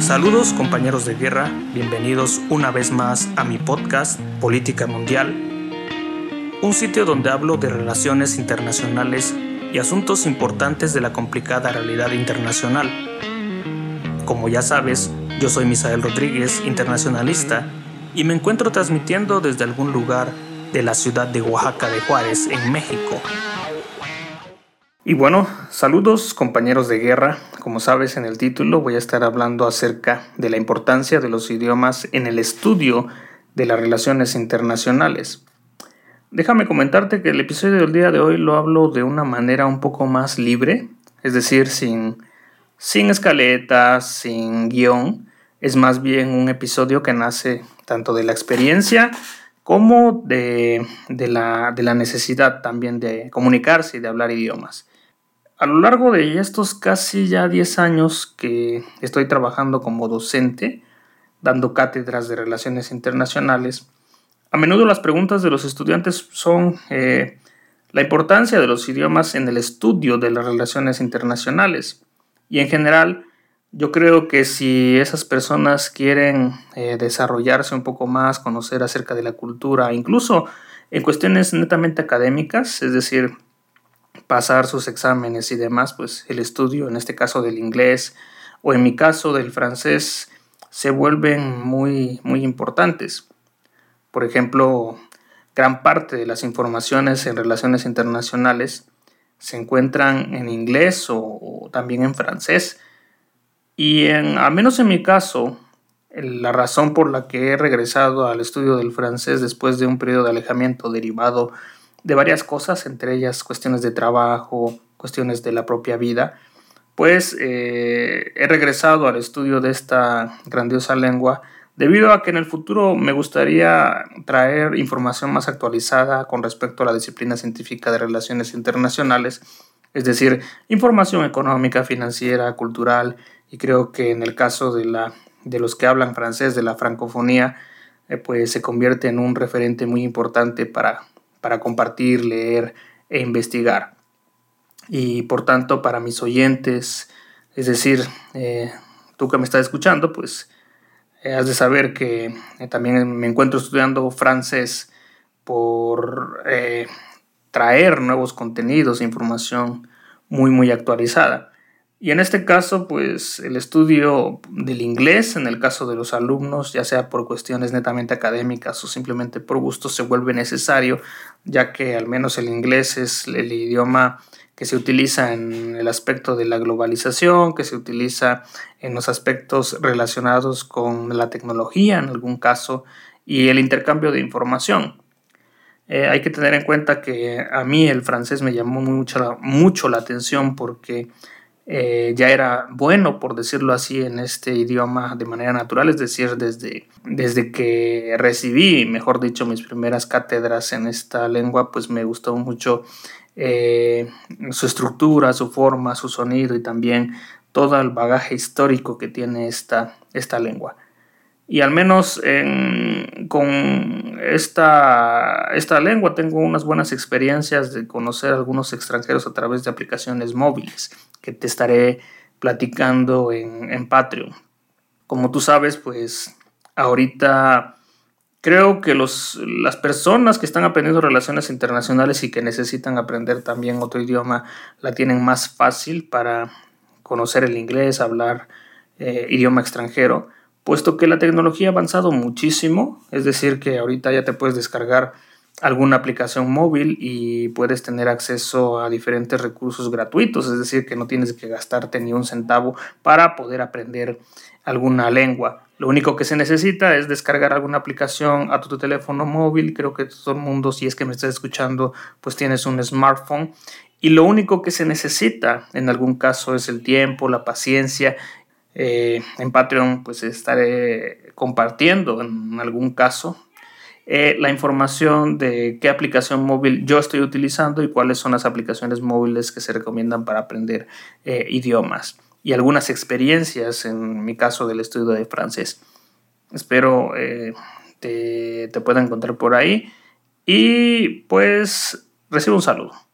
Saludos compañeros de guerra, bienvenidos una vez más a mi podcast Política Mundial, un sitio donde hablo de relaciones internacionales y asuntos importantes de la complicada realidad internacional. Como ya sabes, yo soy Misael Rodríguez, internacionalista, y me encuentro transmitiendo desde algún lugar de la ciudad de Oaxaca de Juárez, en México. Y bueno, saludos compañeros de guerra. Como sabes en el título voy a estar hablando acerca de la importancia de los idiomas en el estudio de las relaciones internacionales. Déjame comentarte que el episodio del día de hoy lo hablo de una manera un poco más libre, es decir, sin, sin escaletas, sin guion. Es más bien un episodio que nace tanto de la experiencia como de, de, la, de la necesidad también de comunicarse y de hablar idiomas. A lo largo de estos casi ya 10 años que estoy trabajando como docente, dando cátedras de relaciones internacionales, a menudo las preguntas de los estudiantes son eh, la importancia de los idiomas en el estudio de las relaciones internacionales. Y en general, yo creo que si esas personas quieren eh, desarrollarse un poco más, conocer acerca de la cultura, incluso en cuestiones netamente académicas, es decir, pasar sus exámenes y demás, pues el estudio, en este caso del inglés o en mi caso del francés, se vuelven muy, muy importantes. Por ejemplo, gran parte de las informaciones en relaciones internacionales se encuentran en inglés o, también en francés. Y en, al menos en mi caso, la razón por la que he regresado al estudio del francés después de un periodo de alejamiento derivado de varias cosas, entre ellas cuestiones de trabajo, cuestiones de la propia vida, pues eh, he regresado al estudio de esta grandiosa lengua debido a que en el futuro me gustaría traer información más actualizada con respecto a la disciplina científica de relaciones internacionales, es decir, información económica, financiera, cultural, y creo que en el caso de, la, de los que hablan francés, de la francofonía, eh, pues se convierte en un referente muy importante para para compartir, leer e investigar. Y por tanto, para mis oyentes, es decir, eh, tú que me estás escuchando, pues eh, has de saber que eh, también me encuentro estudiando francés por traer nuevos contenidos e información muy, muy actualizada. Y en este caso, pues el estudio del inglés, en el caso de los alumnos, ya sea por cuestiones netamente académicas o simplemente por gusto, se vuelve necesario, ya que al menos el inglés es el idioma que se utiliza en el aspecto de la globalización, que se utiliza en los aspectos relacionados con la tecnología en algún caso y el intercambio de información. Eh, hay que tener en cuenta que a mí el francés me llamó mucho, mucho la atención porque eh, ya era bueno, por decirlo así, en este idioma de manera natural, es decir, desde, desde que recibí, mejor dicho, mis primeras cátedras en esta lengua, pues me gustó mucho eh, su estructura, su forma, su sonido y también todo el bagaje histórico que tiene esta, esta lengua. Y al menos con esta, esta lengua tengo unas buenas experiencias de conocer a algunos extranjeros a través de aplicaciones móviles que te estaré platicando en, en Patreon. Como tú sabes, pues ahorita creo que los, las personas que están aprendiendo relaciones internacionales y que necesitan aprender también otro idioma la tienen más fácil para conocer el inglés, hablar eh, idioma extranjero puesto que la tecnología ha avanzado muchísimo, es decir, que ahorita ya te puedes descargar alguna aplicación móvil y puedes tener acceso a diferentes recursos gratuitos, es decir, que no tienes que gastarte ni un centavo para poder aprender alguna lengua. Lo único que se necesita es descargar alguna aplicación a tu teléfono móvil. Creo que todo el mundo, si es que me estás escuchando, pues tienes un smartphone. Y lo único que se necesita en algún caso es el tiempo, la paciencia eh, en Patreon pues estaré compartiendo en algún caso eh, la información de qué aplicación móvil yo estoy utilizando y cuáles son las aplicaciones móviles que se recomiendan para aprender eh, idiomas y algunas experiencias en mi caso del estudio de francés. Espero te, te pueda encontrar por ahí y pues recibo un saludo.